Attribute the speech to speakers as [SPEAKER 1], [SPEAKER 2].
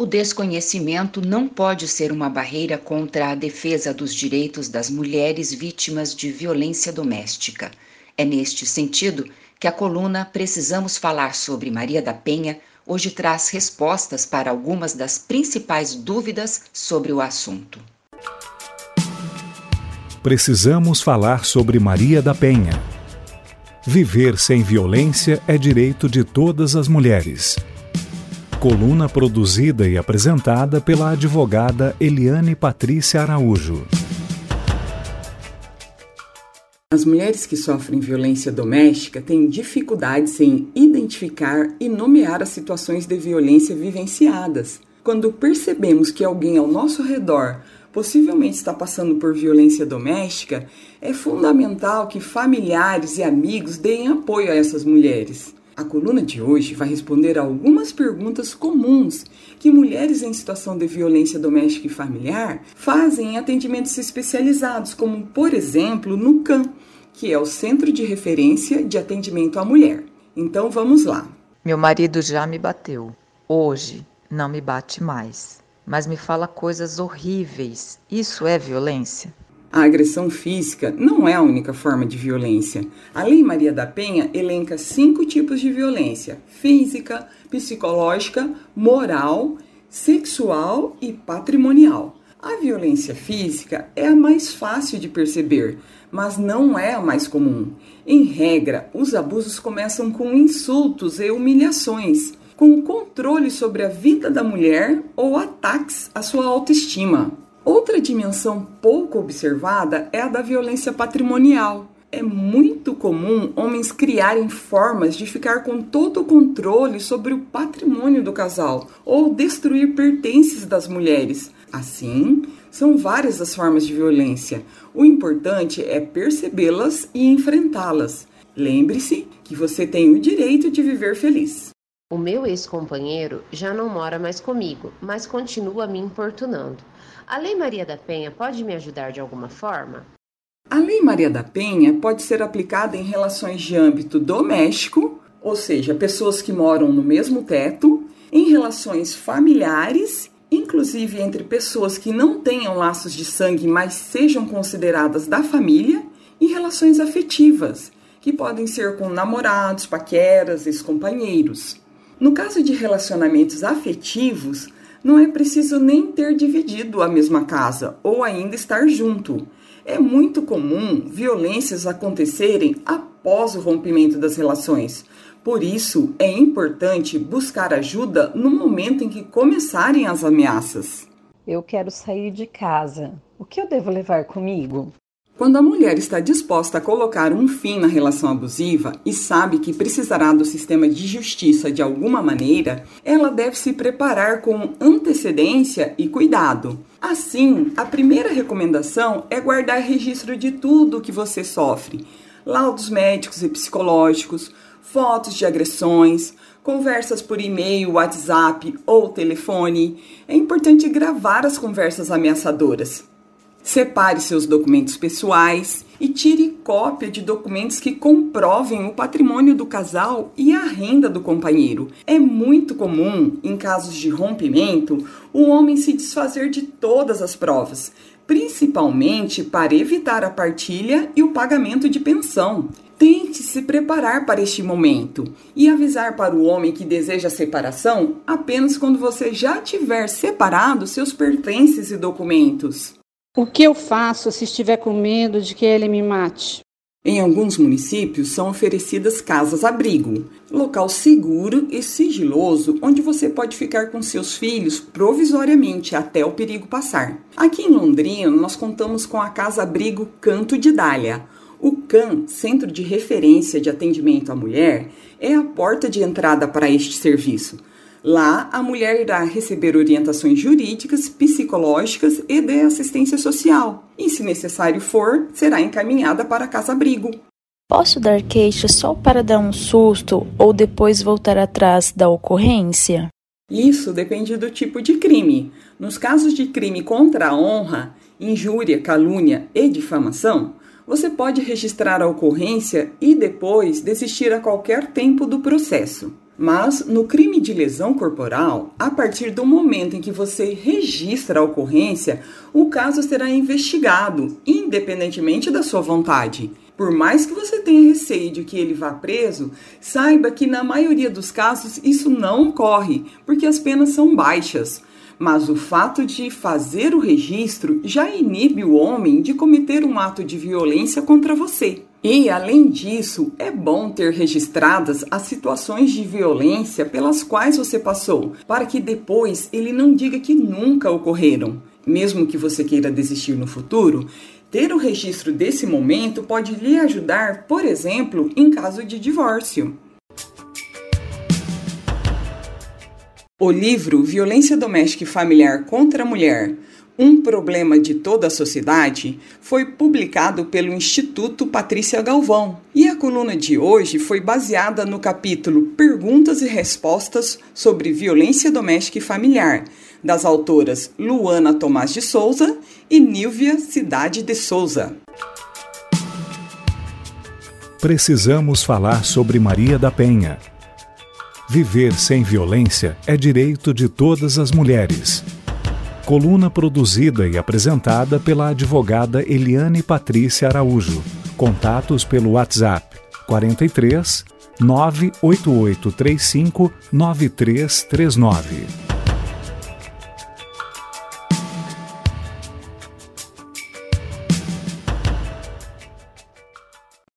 [SPEAKER 1] O desconhecimento não pode ser uma barreira contra a defesa dos direitos das mulheres vítimas de violência doméstica. É neste sentido que a coluna Precisamos Falar sobre Maria da Penha hoje traz respostas para algumas das principais dúvidas sobre o assunto.
[SPEAKER 2] Precisamos falar sobre Maria da Penha. Viver sem violência é direito de todas as mulheres. Coluna produzida e apresentada pela advogada Eliane Patrícia Araújo.
[SPEAKER 3] As mulheres que sofrem violência doméstica têm dificuldades em identificar e nomear as situações de violência vivenciadas. Quando percebemos que alguém ao nosso redor possivelmente está passando por violência doméstica, é fundamental que familiares e amigos deem apoio a essas mulheres. A coluna de hoje vai responder a algumas perguntas comuns que mulheres em situação de violência doméstica e familiar fazem em atendimentos especializados, como, por exemplo, no CAM, que é o Centro de Referência de Atendimento à Mulher. Então vamos lá.
[SPEAKER 4] Meu marido já me bateu. Hoje não me bate mais, mas me fala coisas horríveis. Isso é violência?
[SPEAKER 3] A agressão física não é a única forma de violência. A Lei Maria da Penha elenca cinco tipos de violência: física, psicológica, moral, sexual e patrimonial. A violência física é a mais fácil de perceber, mas não é a mais comum. Em regra, os abusos começam com insultos e humilhações, com controle sobre a vida da mulher ou ataques à sua autoestima. Outra dimensão pouco observada é a da violência patrimonial. É muito comum homens criarem formas de ficar com todo o controle sobre o patrimônio do casal ou destruir pertences das mulheres. Assim, são várias as formas de violência. O importante é percebê-las e enfrentá-las. Lembre-se que você tem o direito de viver feliz.
[SPEAKER 5] O meu ex-companheiro já não mora mais comigo, mas continua me importunando. A Lei Maria da Penha pode me ajudar de alguma forma?
[SPEAKER 3] A Lei Maria da Penha pode ser aplicada em relações de âmbito doméstico, ou seja, pessoas que moram no mesmo teto, em relações familiares, inclusive entre pessoas que não tenham laços de sangue, mas sejam consideradas da família, e relações afetivas, que podem ser com namorados, paqueras, ex-companheiros. No caso de relacionamentos afetivos, não é preciso nem ter dividido a mesma casa ou ainda estar junto. É muito comum violências acontecerem após o rompimento das relações. Por isso, é importante buscar ajuda no momento em que começarem as ameaças.
[SPEAKER 6] Eu quero sair de casa. O que eu devo levar comigo?
[SPEAKER 3] Quando a mulher está disposta a colocar um fim na relação abusiva e sabe que precisará do sistema de justiça de alguma maneira, ela deve se preparar com antecedência e cuidado. Assim, a primeira recomendação é guardar registro de tudo que você sofre: laudos médicos e psicológicos, fotos de agressões, conversas por e-mail, WhatsApp ou telefone. É importante gravar as conversas ameaçadoras. Separe seus documentos pessoais e tire cópia de documentos que comprovem o patrimônio do casal e a renda do companheiro. É muito comum, em casos de rompimento, o homem se desfazer de todas as provas, principalmente para evitar a partilha e o pagamento de pensão. Tente se preparar para este momento e avisar para o homem que deseja a separação apenas quando você já tiver separado seus pertences e documentos.
[SPEAKER 7] O que eu faço se estiver com medo de que ele me mate?
[SPEAKER 3] Em alguns municípios são oferecidas casas-abrigo, local seguro e sigiloso onde você pode ficar com seus filhos provisoriamente até o perigo passar. Aqui em Londrina, nós contamos com a casa-abrigo Canto de Dália. O CAN, Centro de Referência de Atendimento à Mulher, é a porta de entrada para este serviço. Lá, a mulher irá receber orientações jurídicas, psicológicas e de assistência social. E, se necessário for, será encaminhada para casa-abrigo.
[SPEAKER 8] Posso dar queixa só para dar um susto ou depois voltar atrás da ocorrência?
[SPEAKER 3] Isso depende do tipo de crime. Nos casos de crime contra a honra, injúria, calúnia e difamação, você pode registrar a ocorrência e depois desistir a qualquer tempo do processo. Mas no crime de lesão corporal, a partir do momento em que você registra a ocorrência, o caso será investigado, independentemente da sua vontade. Por mais que você tenha receio de que ele vá preso, saiba que na maioria dos casos isso não ocorre, porque as penas são baixas. Mas o fato de fazer o registro já inibe o homem de cometer um ato de violência contra você. E, além disso, é bom ter registradas as situações de violência pelas quais você passou, para que depois ele não diga que nunca ocorreram. Mesmo que você queira desistir no futuro, ter o registro desse momento pode lhe ajudar, por exemplo, em caso de divórcio. O livro Violência Doméstica e Familiar contra a Mulher um problema de toda a sociedade foi publicado pelo Instituto Patrícia Galvão e a coluna de hoje foi baseada no capítulo Perguntas e Respostas sobre Violência Doméstica e Familiar, das autoras Luana Tomás de Souza e Nilvia Cidade de Souza.
[SPEAKER 2] Precisamos falar sobre Maria da Penha. Viver sem violência é direito de todas as mulheres. Coluna produzida e apresentada pela advogada Eliane Patrícia Araújo. Contatos pelo WhatsApp 43 98835 9339.